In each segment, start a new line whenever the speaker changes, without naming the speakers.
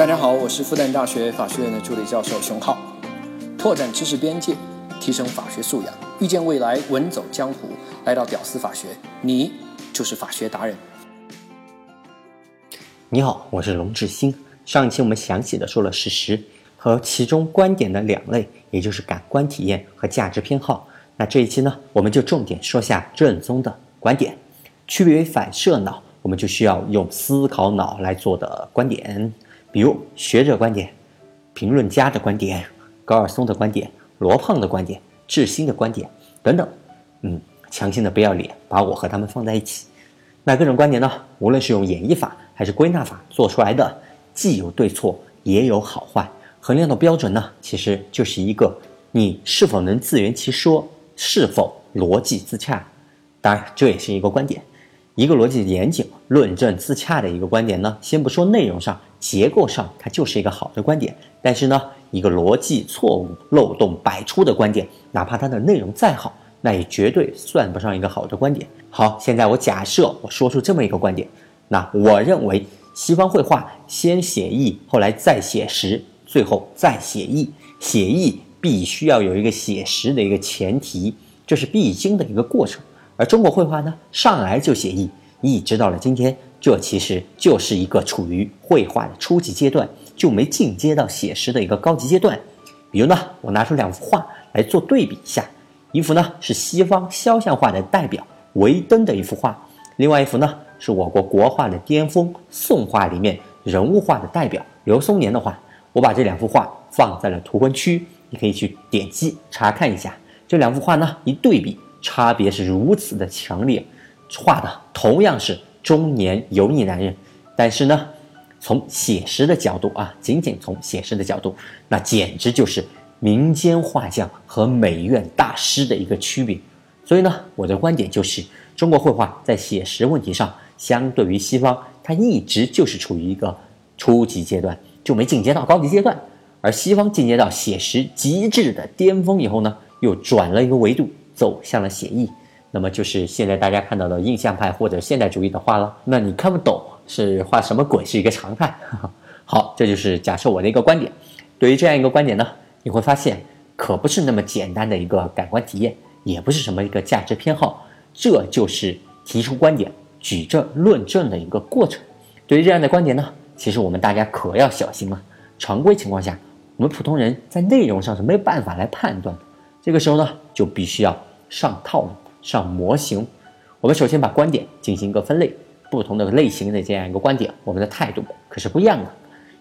大家好，我是复旦大学法学院的助理教授熊浩，拓展知识边界，提升法学素养，遇见未来，稳走江湖。来到屌丝法学，你就是法学达人。
你好，我是龙志新。上一期我们详细的说了事实和其中观点的两类，也就是感官体验和价值偏好。那这一期呢，我们就重点说下正宗的观点，区别于反射脑，我们就需要用思考脑来做的观点，比如学者观点、评论家的观点、高尔松的观点、罗胖的观点、智新的观点等等。嗯，强行的不要脸，把我和他们放在一起。那各种观点呢，无论是用演绎法还是归纳法做出来的，既有对错，也有好坏。衡量的标准呢，其实就是一个你是否能自圆其说。是否逻辑自洽？当然，这也是一个观点，一个逻辑严谨、论证自洽的一个观点呢。先不说内容上、结构上，它就是一个好的观点。但是呢，一个逻辑错误、漏洞百出的观点，哪怕它的内容再好，那也绝对算不上一个好的观点。好，现在我假设我说出这么一个观点，那我认为西方绘画先写意，后来再写实，最后再写意，写意。必须要有一个写实的一个前提，这是必经的一个过程。而中国绘画呢，上来就写意，一直到了今天，这其实就是一个处于绘画的初级阶段，就没进阶到写实的一个高级阶段。比如呢，我拿出两幅画来做对比一下，一幅呢是西方肖像画的代表维登的一幅画，另外一幅呢是我国国画的巅峰宋画里面人物画的代表刘松年的画。我把这两幅画放在了图文区。你可以去点击查看一下这两幅画呢，一对比，差别是如此的强烈。画的同样是中年油腻男人，但是呢，从写实的角度啊，仅仅从写实的角度，那简直就是民间画匠和美院大师的一个区别。所以呢，我的观点就是，中国绘画在写实问题上，相对于西方，它一直就是处于一个初级阶段，就没进阶到高级阶段。而西方进阶到写实极致的巅峰以后呢，又转了一个维度，走向了写意，那么就是现在大家看到的印象派或者现代主义的画了。那你看不懂是画什么鬼是一个常态。好，这就是假设我的一个观点。对于这样一个观点呢，你会发现可不是那么简单的一个感官体验，也不是什么一个价值偏好，这就是提出观点、举证论证的一个过程。对于这样的观点呢，其实我们大家可要小心了。常规情况下。我们普通人在内容上是没有办法来判断的，这个时候呢，就必须要上套路、上模型。我们首先把观点进行一个分类，不同的类型的这样一个观点，我们的态度可是不一样的。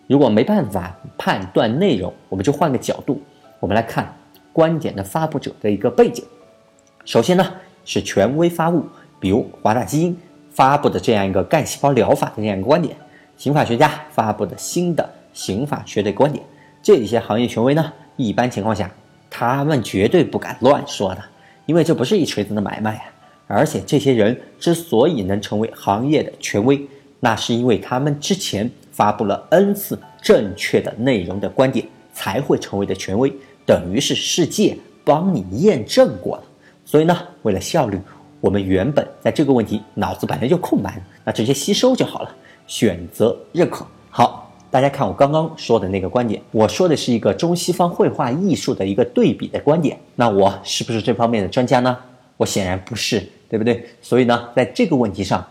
如果没办法判断内容，我们就换个角度，我们来看观点的发布者的一个背景。首先呢，是权威发物，比如华大基因发布的这样一个干细胞疗法的这样一个观点，刑法学家发布的新的刑法学的观点。这些行业权威呢，一般情况下，他们绝对不敢乱说的，因为这不是一锤子的买卖啊。而且这些人之所以能成为行业的权威，那是因为他们之前发布了 n 次正确的内容的观点，才会成为的权威，等于是世界帮你验证过了。所以呢，为了效率，我们原本在这个问题脑子本来就空白，那直接吸收就好了，选择认可。好。大家看我刚刚说的那个观点，我说的是一个中西方绘画艺术的一个对比的观点。那我是不是这方面的专家呢？我显然不是，对不对？所以呢，在这个问题上，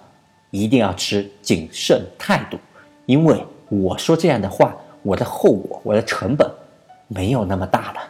一定要持谨慎态度，因为我说这样的话，我的后果、我的成本没有那么大了。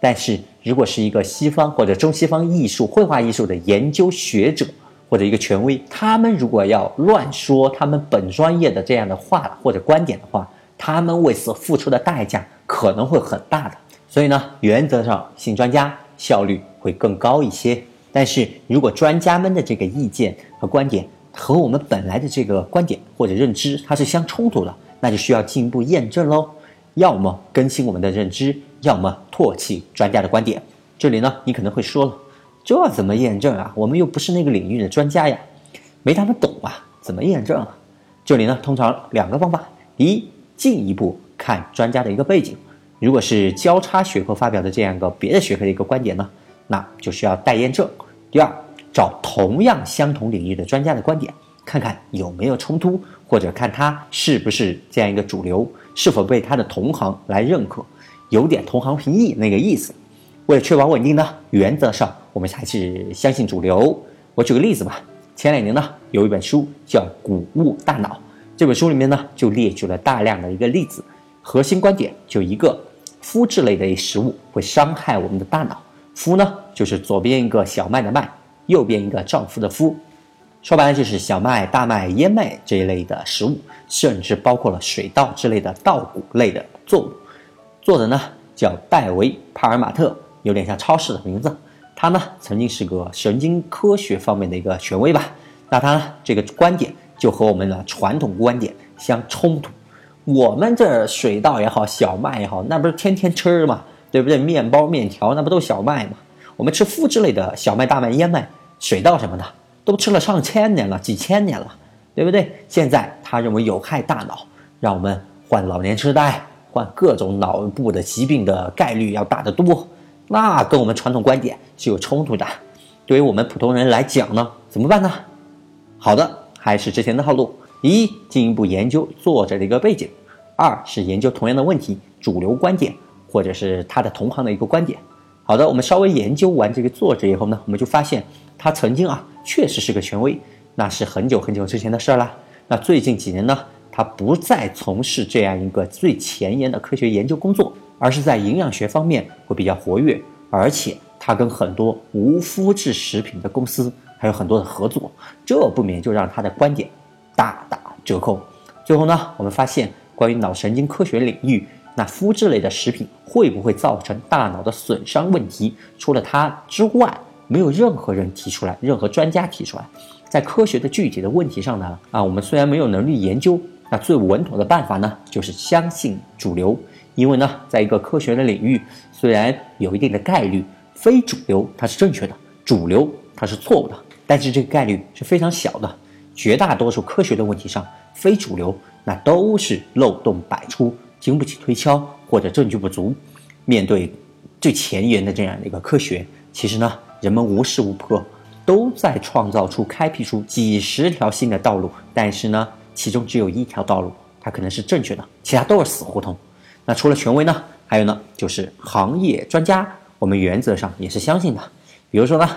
但是如果是一个西方或者中西方艺术、绘画艺术的研究学者或者一个权威，他们如果要乱说他们本专业的这样的话或者观点的话，他们为此付出的代价可能会很大的，所以呢，原则上信专家效率会更高一些。但是如果专家们的这个意见和观点和我们本来的这个观点或者认知它是相冲突的，那就需要进一步验证喽。要么更新我们的认知，要么唾弃专家的观点。这里呢，你可能会说了，这怎么验证啊？我们又不是那个领域的专家呀，没他们懂啊，怎么验证啊？这里呢，通常两个方法，第一。进一步看专家的一个背景，如果是交叉学科发表的这样一个别的学科的一个观点呢，那就需要待验证。第二，找同样相同领域的专家的观点，看看有没有冲突，或者看他是不是这样一个主流。是否被他的同行来认可，有点同行评议那个意思。为了确保稳定呢，原则上我们还是相信主流。我举个例子吧，前两年呢有一本书叫《谷物大脑》，这本书里面呢就列举了大量的一个例子，核心观点就一个：麸质类的食物会伤害我们的大脑。麸呢就是左边一个小麦的麦，右边一个丈夫的夫，说白了就是小麦、大麦、燕麦这一类的食物，甚至包括了水稻之类的稻谷类的作物。作者呢叫戴维·帕尔马特。有点像超市的名字，他呢曾经是个神经科学方面的一个权威吧？那他呢这个观点就和我们的传统观点相冲突。我们这水稻也好，小麦也好，那不是天天吃吗？对不对？面包、面条那不都小麦吗？我们吃麸质类的小麦、大麦、燕麦、水稻什么的，都吃了上千年了，几千年了，对不对？现在他认为有害大脑，让我们患老年痴呆、患各种脑部的疾病的概率要大得多。那跟我们传统观点是有冲突的，对于我们普通人来讲呢，怎么办呢？好的，还是之前的套路：一、进一步研究作者的一个背景；二是研究同样的问题主流观点或者是他的同行的一个观点。好的，我们稍微研究完这个作者以后呢，我们就发现他曾经啊确实是个权威，那是很久很久之前的事儿了。那最近几年呢，他不再从事这样一个最前沿的科学研究工作。而是在营养学方面会比较活跃，而且他跟很多无麸质食品的公司还有很多的合作，这不免就让他的观点大打折扣。最后呢，我们发现关于脑神经科学领域，那麸质类的食品会不会造成大脑的损伤问题，除了他之外，没有任何人提出来，任何专家提出来。在科学的具体的问题上呢，啊，我们虽然没有能力研究，那最稳妥的办法呢，就是相信主流。因为呢，在一个科学的领域，虽然有一定的概率，非主流它是正确的，主流它是错误的，但是这个概率是非常小的。绝大多数科学的问题上，非主流那都是漏洞百出，经不起推敲或者证据不足。面对最前沿的这样的一个科学，其实呢，人们无时无刻都在创造出、开辟出几十条新的道路，但是呢，其中只有一条道路它可能是正确的，其他都是死胡同。那除了权威呢，还有呢，就是行业专家，我们原则上也是相信的。比如说呢，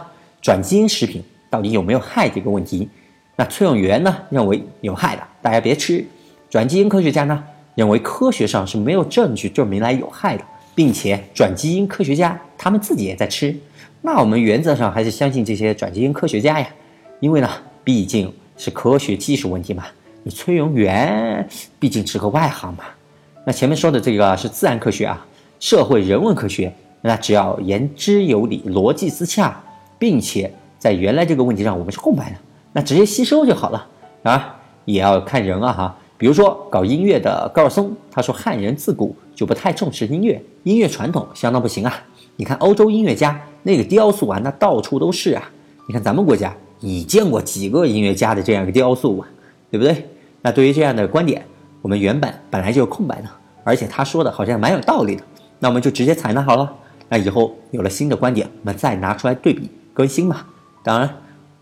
转基因食品到底有没有害这个问题，那崔永元呢认为有害的，大家别吃。转基因科学家呢认为科学上是没有证据证明来有害的，并且转基因科学家他们自己也在吃。那我们原则上还是相信这些转基因科学家呀，因为呢毕竟是科学技术问题嘛。你崔永元毕竟是个外行嘛。那前面说的这个是自然科学啊，社会人文科学，那只要言之有理、逻辑自洽，并且在原来这个问题上我们是空白的，那直接吸收就好了啊，也要看人啊哈。比如说搞音乐的高尔松，他说汉人自古就不太重视音乐，音乐传统相当不行啊。你看欧洲音乐家那个雕塑啊，那到处都是啊。你看咱们国家，你见过几个音乐家的这样一个雕塑啊，对不对？那对于这样的观点。我们原本本来就是空白的，而且他说的好像蛮有道理的，那我们就直接采纳好了。那以后有了新的观点，我们再拿出来对比更新嘛。当然，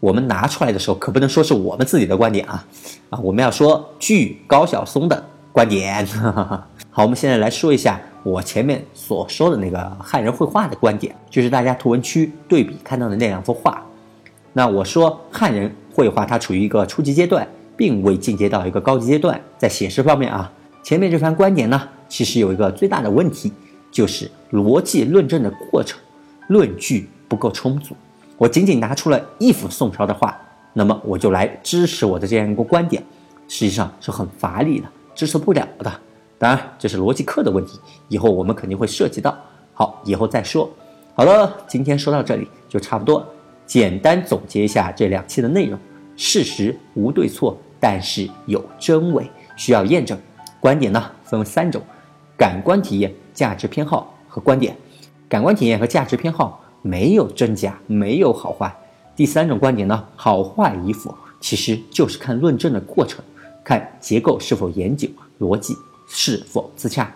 我们拿出来的时候可不能说是我们自己的观点啊，啊，我们要说据高晓松的观点。好，我们现在来说一下我前面所说的那个汉人绘画的观点，就是大家图文区对比看到的那两幅画。那我说汉人绘画它处于一个初级阶段。并未进阶到一个高级阶段，在写实方面啊，前面这番观点呢，其实有一个最大的问题，就是逻辑论证的过程，论据不够充足。我仅仅拿出了一幅宋朝的画，那么我就来支持我的这样一个观点，实际上是很乏力的，支持不了的。当然，这是逻辑课的问题，以后我们肯定会涉及到。好，以后再说。好了，今天说到这里就差不多，简单总结一下这两期的内容。事实无对错，但是有真伪，需要验证。观点呢分为三种：感官体验、价值偏好和观点。感官体验和价值偏好没有真假，没有好坏。第三种观点呢，好坏与否，其实就是看论证的过程，看结构是否严谨，逻辑是否自洽。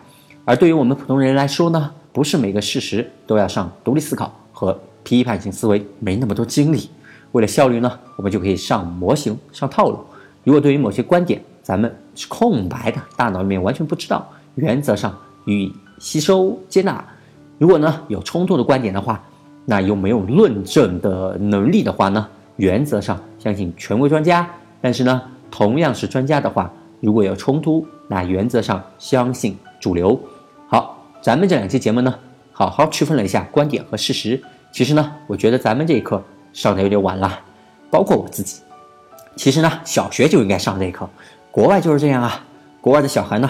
而对于我们普通人来说呢，不是每个事实都要上独立思考和批判性思维，没那么多精力。为了效率呢，我们就可以上模型、上套路。如果对于某些观点咱们是空白的，大脑里面完全不知道，原则上予以吸收接纳。如果呢有冲突的观点的话，那又没有论证的能力的话呢，原则上相信权威专家。但是呢，同样是专家的话，如果有冲突，那原则上相信主流。好，咱们这两期节目呢，好好区分了一下观点和事实。其实呢，我觉得咱们这一课上的有点晚了，包括我自己。其实呢，小学就应该上这一课。国外就是这样啊，国外的小孩呢，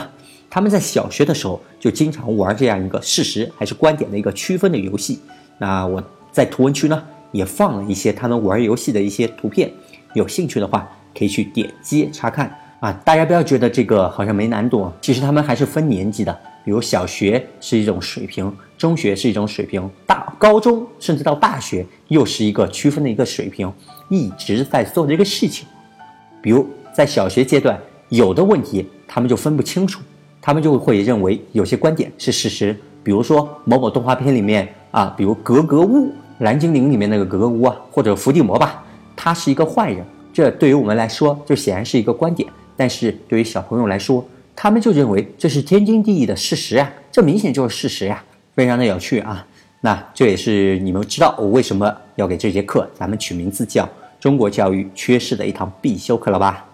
他们在小学的时候就经常玩这样一个事实还是观点的一个区分的游戏。那我在图文区呢也放了一些他们玩游戏的一些图片，有兴趣的话可以去点击查看啊。大家不要觉得这个好像没难度，其实他们还是分年级的，比如小学是一种水平，中学是一种水平，大高中甚至到大学又是一个区分的一个水平，一直在做这个事情。比如在小学阶段，有的问题他们就分不清楚，他们就会认为有些观点是事实，比如说某某动画片里面啊，比如格格巫、蓝精灵里面那个格格巫啊，或者伏地魔吧，他是一个坏人，这对于我们来说就显然是一个观点，但是对于小朋友来说，他们就认为这是天经地义的事实呀，这明显就是事实呀，非常的有趣啊。那这也是你们知道我为什么要给这节课咱们取名字叫。中国教育缺失的一堂必修课了吧？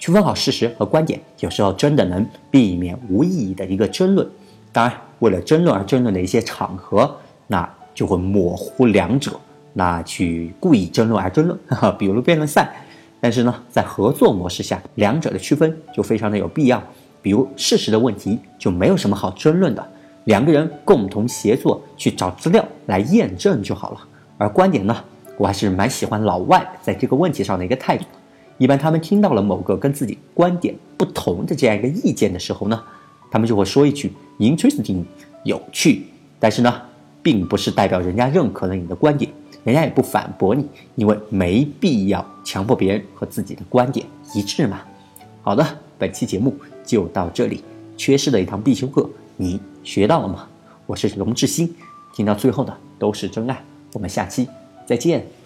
区分好事实和观点，有时候真的能避免无意义的一个争论。当然，为了争论而争论的一些场合，那就会模糊两者，那去故意争论而争论，比如辩论赛。但是呢，在合作模式下，两者的区分就非常的有必要。比如事实的问题就没有什么好争论的，两个人共同协作去找资料来验证就好了。而观点呢？我还是蛮喜欢老外在这个问题上的一个态度。一般他们听到了某个跟自己观点不同的这样一个意见的时候呢，他们就会说一句 “interesting”，有趣。但是呢，并不是代表人家认可了你的观点，人家也不反驳你，因为没必要强迫别人和自己的观点一致嘛。好的，本期节目就到这里。缺失的一堂必修课，你学到了吗？我是龙志新，听到最后的都是真爱。我们下期。再见。